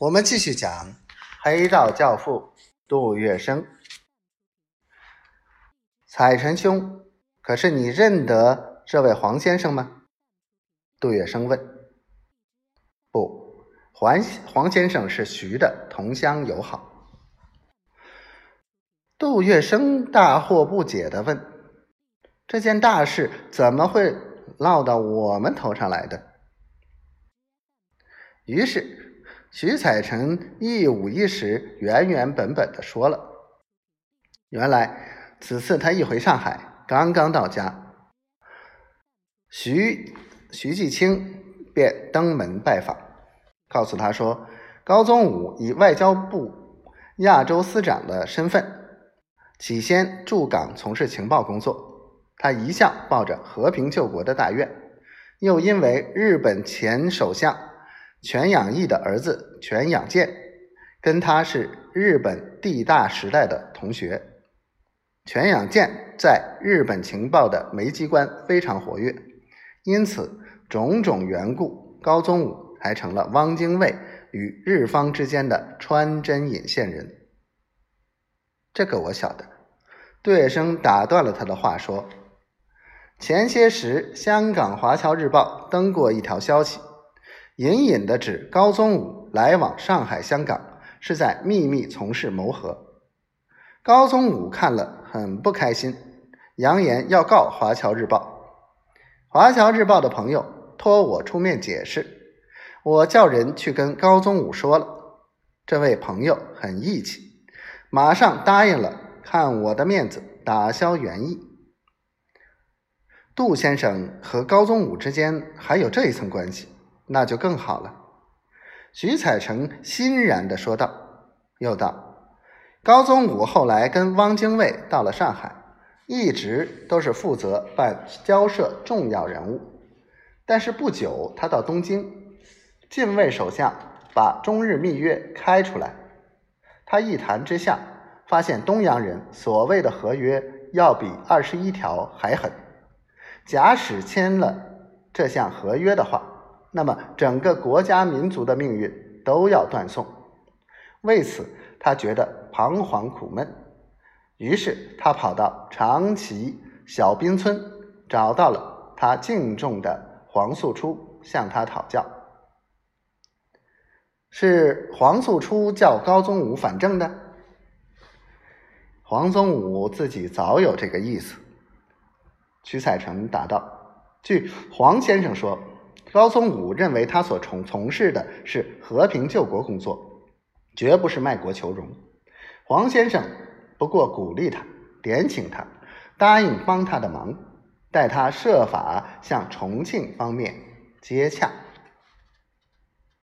我们继续讲黑道教父杜月笙。彩臣兄，可是你认得这位黄先生吗？杜月笙问。不，黄黄先生是徐的同乡友好。杜月笙大惑不解的问：“这件大事怎么会落到我们头上来的？”于是。徐彩臣一五一十、原原本本的说了：“原来此次他一回上海，刚刚到家，徐徐继清便登门拜访，告诉他说，高宗武以外交部亚洲司长的身份，起先驻港从事情报工作，他一向抱着和平救国的大愿，又因为日本前首相。”全养义的儿子全养健，跟他是日本帝大时代的同学。全养健在日本情报的煤机关非常活跃，因此种种缘故，高宗武还成了汪精卫与日方之间的穿针引线人。这个我晓得。杜月笙打断了他的话说：“前些时，香港华侨日报登过一条消息。”隐隐的指高宗武来往上海、香港是在秘密从事谋和。高宗武看了很不开心，扬言要告《华侨日报》。《华侨日报》的朋友托我出面解释，我叫人去跟高宗武说了。这位朋友很义气，马上答应了，看我的面子打消原意。杜先生和高宗武之间还有这一层关系。那就更好了，徐彩成欣然的说道。又道：“高宗武后来跟汪精卫到了上海，一直都是负责办交涉重要人物。但是不久，他到东京，近卫首相把中日密约开出来，他一谈之下，发现东洋人所谓的合约要比二十一条还狠。假使签了这项合约的话。”那么，整个国家民族的命运都要断送。为此，他觉得彷徨苦闷。于是，他跑到长崎小滨村，找到了他敬重的黄素初，向他讨教。是黄素初叫高宗武反正的。黄宗武自己早有这个意思。屈彩成答道：“据黄先生说。”高宗武认为他所从从事的是和平救国工作，绝不是卖国求荣。黄先生不过鼓励他，点请他答应帮他的忙，待他设法向重庆方面接洽。